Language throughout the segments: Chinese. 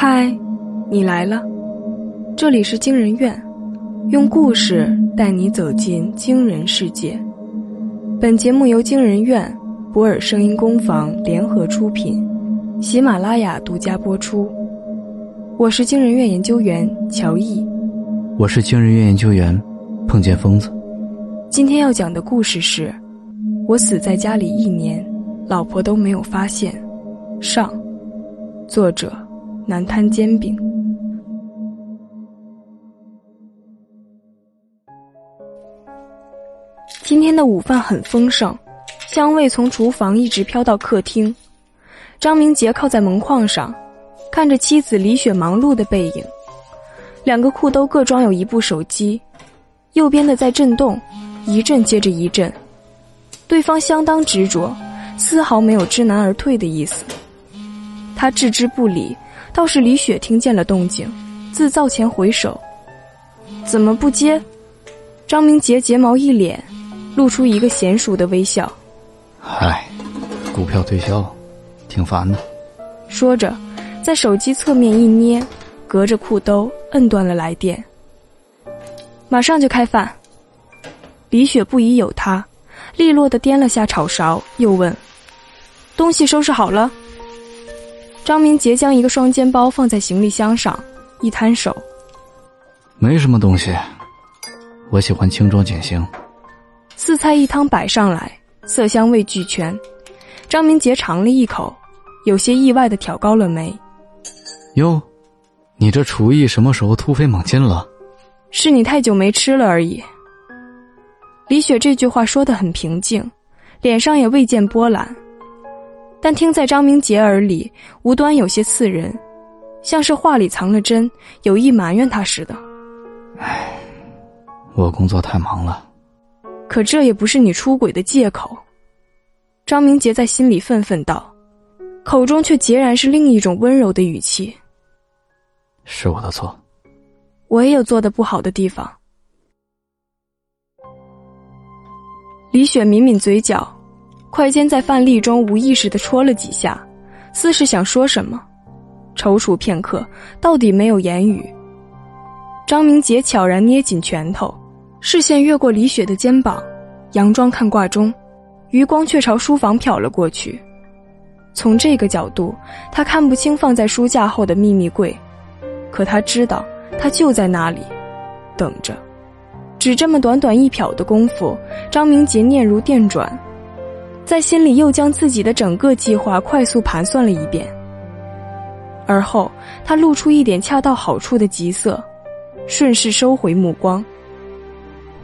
嗨，你来了，这里是惊人院，用故事带你走进惊人世界。本节目由惊人院、博尔声音工坊联合出品，喜马拉雅独家播出。我是惊人院研究员乔毅，我是惊人院研究员碰见疯子。今天要讲的故事是：我死在家里一年，老婆都没有发现。上，作者。南摊煎饼。今天的午饭很丰盛，香味从厨房一直飘到客厅。张明杰靠在门框上，看着妻子李雪忙碌的背影。两个裤兜各装有一部手机，右边的在震动，一阵接着一阵。对方相当执着，丝毫没有知难而退的意思。他置之不理。倒是李雪听见了动静，自灶前回首，怎么不接？张明杰睫毛一敛，露出一个娴熟的微笑。唉，股票推销，挺烦的。说着，在手机侧面一捏，隔着裤兜摁断了来电。马上就开饭。李雪不疑有他，利落的掂了下炒勺，又问：“东西收拾好了？”张明杰将一个双肩包放在行李箱上，一摊手，没什么东西，我喜欢轻装简行。四菜一汤摆上来，色香味俱全。张明杰尝了一口，有些意外的挑高了眉。哟，你这厨艺什么时候突飞猛进了？是你太久没吃了而已。李雪这句话说的很平静，脸上也未见波澜。但听在张明杰耳里，无端有些刺人，像是话里藏了针，有意埋怨他似的。唉，我工作太忙了。可这也不是你出轨的借口。张明杰在心里愤愤道，口中却截然是另一种温柔的语气。是我的错，我也有做的不好的地方。李雪抿抿嘴角。快尖在饭粒中无意识地戳了几下，似是想说什么，踌躇片刻，到底没有言语。张明杰悄然捏紧拳头，视线越过李雪的肩膀，佯装看挂钟，余光却朝书房瞟了过去。从这个角度，他看不清放在书架后的秘密柜，可他知道，他就在那里，等着。只这么短短一瞟的功夫，张明杰念如电转。在心里又将自己的整个计划快速盘算了一遍，而后他露出一点恰到好处的急色，顺势收回目光，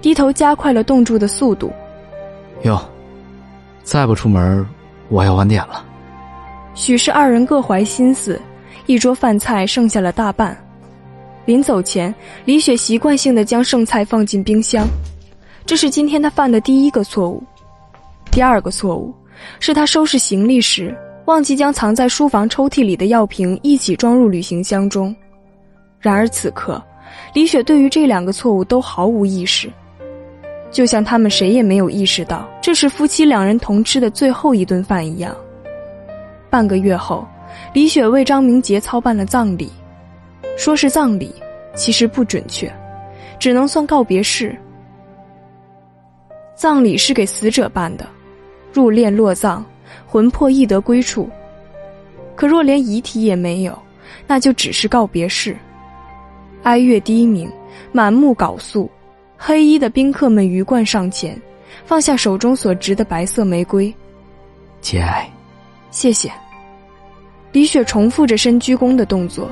低头加快了冻住的速度。哟，再不出门，我要晚点了。许是二人各怀心思，一桌饭菜剩下了大半。临走前，李雪习惯性的将剩菜放进冰箱，这是今天他犯的第一个错误。第二个错误，是他收拾行李时忘记将藏在书房抽屉里的药瓶一起装入旅行箱中。然而此刻，李雪对于这两个错误都毫无意识，就像他们谁也没有意识到这是夫妻两人同吃的最后一顿饭一样。半个月后，李雪为张明杰操办了葬礼，说是葬礼，其实不准确，只能算告别式。葬礼是给死者办的。入殓落葬，魂魄亦得归处。可若连遗体也没有，那就只是告别式。哀乐低鸣，满目缟素，黑衣的宾客们鱼贯上前，放下手中所执的白色玫瑰。节哀，谢谢。李雪重复着深鞠躬的动作，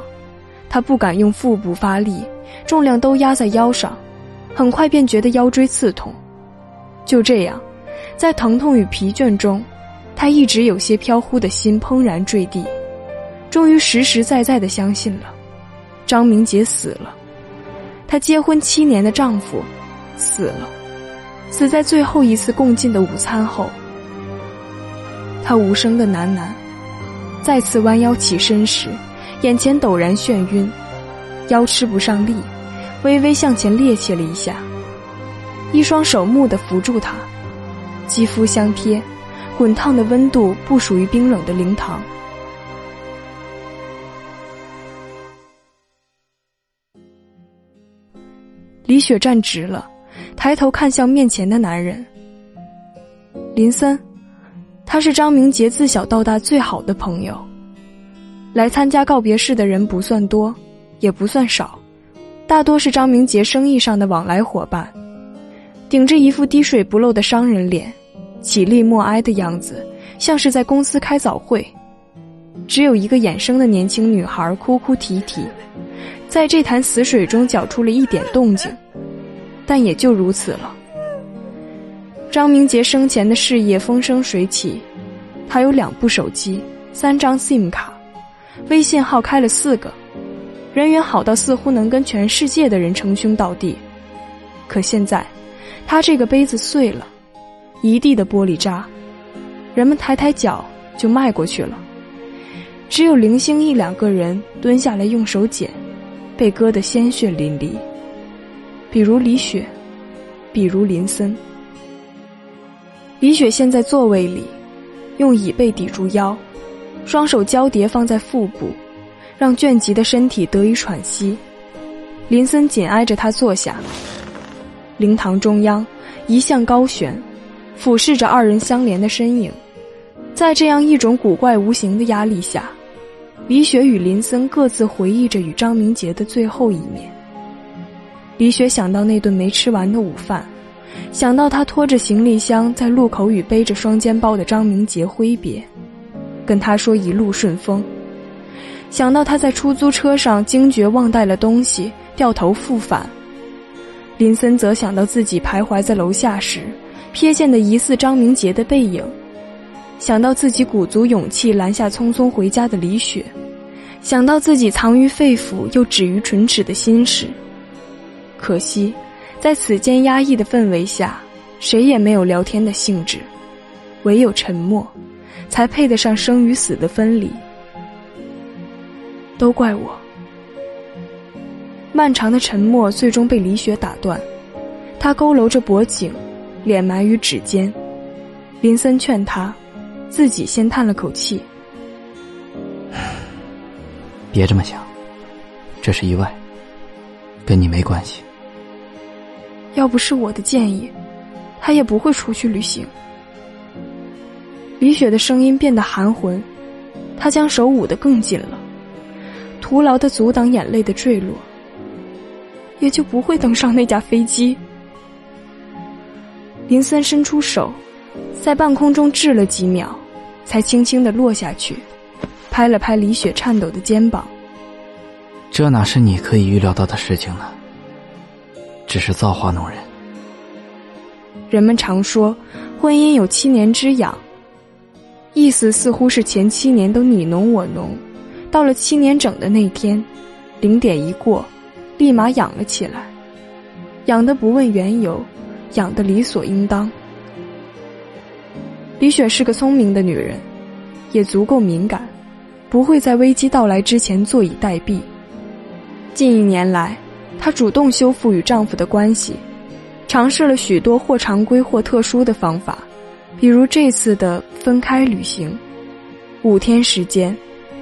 她不敢用腹部发力，重量都压在腰上，很快便觉得腰椎刺痛。就这样。在疼痛与疲倦中，他一直有些飘忽的心怦然坠地，终于实实在在的相信了，张明杰死了，她结婚七年的丈夫死了，死在最后一次共进的午餐后。他无声的喃喃，再次弯腰起身时，眼前陡然眩晕，腰吃不上力，微微向前趔趄了一下，一双手蓦地扶住他。肌肤相贴滚烫的温度不属于冰冷的灵堂。李雪站直了抬头看向面前的男人。林森他是张明杰自小到大最好的朋友。来参加告别式的人不算多也不算少大多是张明杰生意上的往来伙伴。顶着一副滴水不漏的商人脸起立默哀的样子，像是在公司开早会。只有一个衍生的年轻女孩哭哭啼啼，在这潭死水中搅出了一点动静，但也就如此了。张明杰生前的事业风生水起，他有两部手机，三张 SIM 卡，微信号开了四个，人缘好到似乎能跟全世界的人称兄道弟。可现在，他这个杯子碎了，一地的玻璃渣，人们抬抬脚就迈过去了。只有零星一两个人蹲下来用手捡，被割得鲜血淋漓。比如李雪，比如林森。李雪现在座位里，用椅背抵住腰，双手交叠放在腹部，让倦极的身体得以喘息。林森紧挨着他坐下。灵堂中央，一向高悬，俯视着二人相连的身影。在这样一种古怪无形的压力下。李雪与林森各自回忆着与张明杰的最后一面。李雪想到那顿没吃完的午饭，想到他拖着行李箱在路口与背着双肩包的张明杰挥别，跟他说一路顺风；想到他在出租车上惊觉忘带了东西，掉头复返。林森则想到自己徘徊在楼下时，瞥见的疑似张明杰的背影。想到自己鼓足勇气拦下匆匆回家的李雪，想到自己藏于肺腑又止于唇齿的心事，可惜，在此间压抑的氛围下，谁也没有聊天的兴致，唯有沉默，才配得上生与死的分离。都怪我。漫长的沉默最终被李雪打断，她佝偻着脖颈，脸埋于指尖。林森劝他。自己先叹了口气，别这么想，这是意外，跟你没关系。要不是我的建议，他也不会出去旅行。李雪的声音变得含混，她将手捂得更紧了，徒劳的阻挡眼泪的坠落，也就不会登上那架飞机。林森伸出手，在半空中滞了几秒。才轻轻的落下去，拍了拍李雪颤抖的肩膀。这哪是你可以预料到的事情呢？只是造化弄人。人们常说，婚姻有七年之痒，意思似乎是前七年都你侬我侬，到了七年整的那天，零点一过，立马痒了起来，痒的不问缘由，养的理所应当。李雪是个聪明的女人，也足够敏感，不会在危机到来之前坐以待毙。近一年来，她主动修复与丈夫的关系，尝试了许多或常规或特殊的方法，比如这次的分开旅行。五天时间，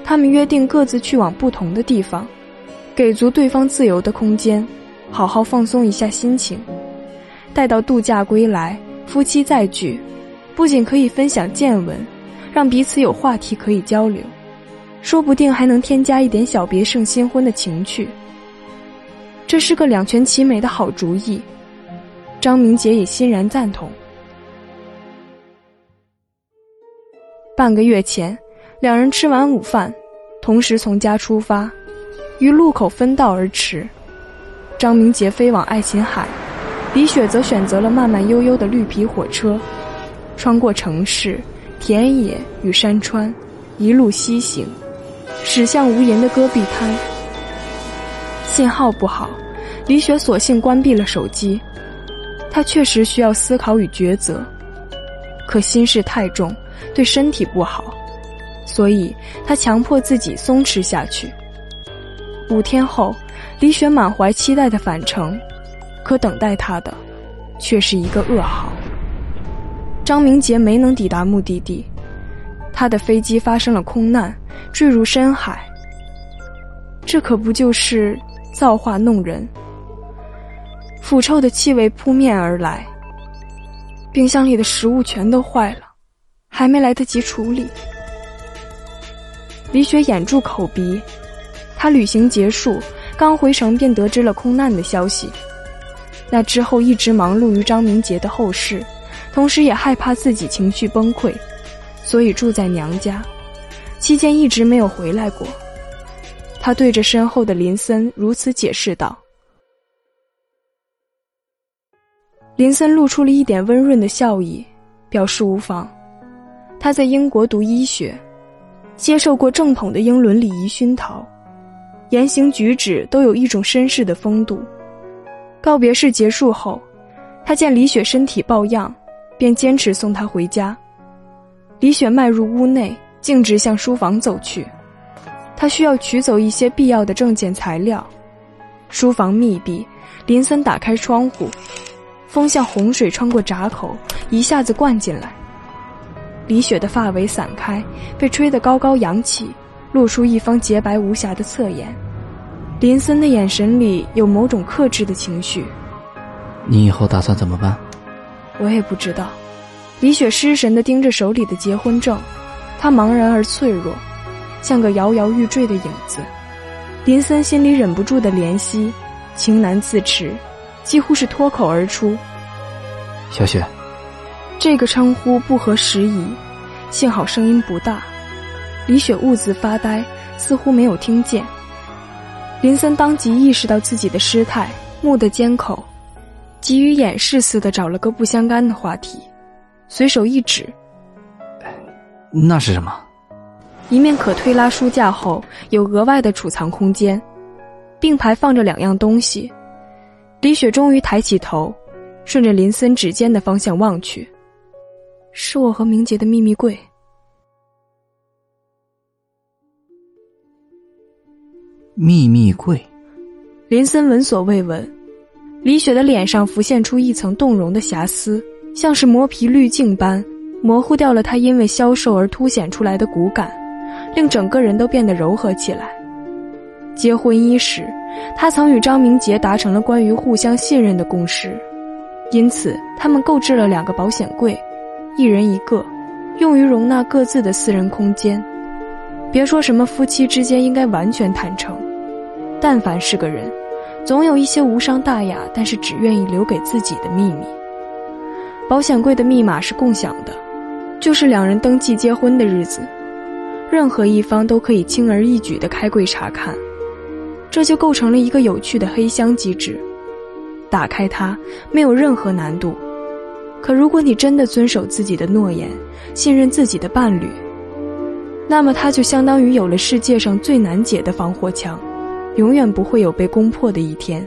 他们约定各自去往不同的地方，给足对方自由的空间，好好放松一下心情。待到度假归来，夫妻再聚。不仅可以分享见闻，让彼此有话题可以交流，说不定还能添加一点小别胜新婚的情趣。这是个两全其美的好主意，张明杰也欣然赞同。半个月前，两人吃完午饭，同时从家出发，于路口分道而驰。张明杰飞往爱琴海，李雪则选择了慢慢悠悠的绿皮火车。穿过城市、田野与山川，一路西行，驶向无垠的戈壁滩。信号不好，李雪索性关闭了手机。她确实需要思考与抉择，可心事太重，对身体不好，所以她强迫自己松弛下去。五天后，李雪满怀期待的返程，可等待他的，却是一个噩耗。张明杰没能抵达目的地，他的飞机发生了空难，坠入深海。这可不就是造化弄人？腐臭的气味扑面而来。冰箱里的食物全都坏了，还没来得及处理。李雪掩住口鼻，她旅行结束，刚回城便得知了空难的消息。那之后一直忙碌于张明杰的后事，同时也害怕自己情绪崩溃，所以住在娘家，期间一直没有回来过。他对着身后的林森如此解释道。林森露出了一点温润的笑意，表示无妨。他在英国读医学，接受过正统的英伦礼仪熏陶，言行举止都有一种绅士的风度。告别式结束后，他见李雪身体抱恙，便坚持送她回家。李雪迈入屋内，径直向书房走去。他需要取走一些必要的证件材料。书房密闭，林森打开窗户。风像洪水穿过闸口，一下子灌进来。李雪的发尾散开，被吹得高高扬起，露出一方洁白无瑕的侧颜。林森的眼神里有某种克制的情绪。你以后打算怎么办？我也不知道。李雪失神地盯着手里的结婚证，她茫然而脆弱，像个摇摇欲坠的影子。林森心里忍不住的怜惜，情难自持。几乎是脱口而出：“小雪。”这个称呼不合时宜，幸好声音不大。李雪兀自发呆，似乎没有听见。林森当即意识到自己的失态，目的缄口，急于掩饰似的找了个不相干的话题，随手一指：“那是什么？”一面可推拉书架后有额外的储藏空间，并排放着两样东西。李雪终于抬起头，顺着林森指尖的方向望去，是我和明杰的秘密柜。秘密柜。林森闻所未闻。李雪的脸上浮现出一层动容的瑕疵，像是磨皮滤镜般，模糊掉了她因为消瘦而凸显出来的骨感，令整个人都变得柔和起来。结婚伊始。他曾与张明杰达成了关于互相信任的共识，因此他们购置了两个保险柜，一人一个，用于容纳各自的私人空间。别说什么夫妻之间应该完全坦诚，但凡是个人，总有一些无伤大雅但是只愿意留给自己的秘密。保险柜的密码是共享的，就是两人登记结婚的日子，任何一方都可以轻而易举地开柜查看。这就构成了一个有趣的黑箱机制，打开它没有任何难度。可如果你真的遵守自己的诺言，信任自己的伴侣，那么它就相当于有了世界上最难解的防火墙，永远不会有被攻破的一天。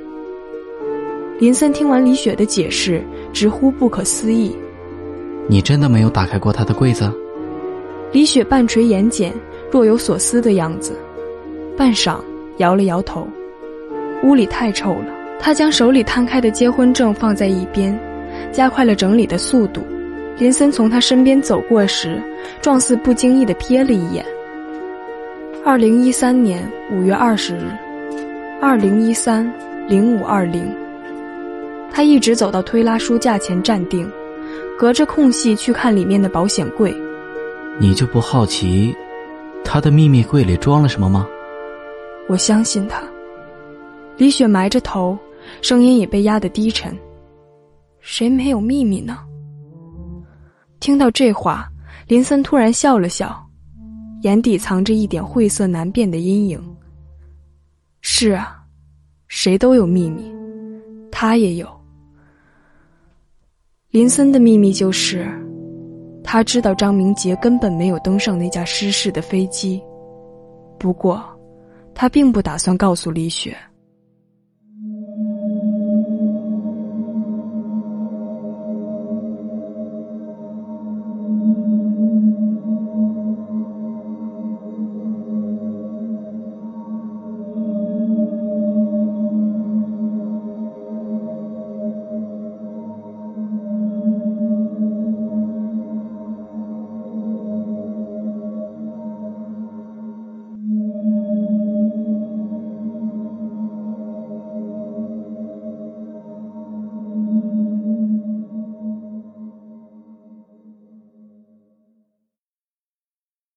林森听完李雪的解释，直呼不可思议：“你真的没有打开过他的柜子？”李雪半垂眼睑，若有所思的样子，半晌。摇了摇头，屋里太臭了。他将手里摊开的结婚证放在一边，加快了整理的速度。林森从他身边走过时，状似不经意地瞥了一眼。二零一三年五月二十日，二零一三零五二零。他一直走到推拉书架前站定，隔着空隙去看里面的保险柜。你就不好奇，他的秘密柜里装了什么吗？我相信他。李雪埋着头，声音也被压得低沉。谁没有秘密呢？听到这话，林森突然笑了笑，眼底藏着一点晦涩难辨的阴影。是啊，谁都有秘密，他也有。林森的秘密就是，他知道张明杰根本没有登上那架失事的飞机。不过。他并不打算告诉李雪。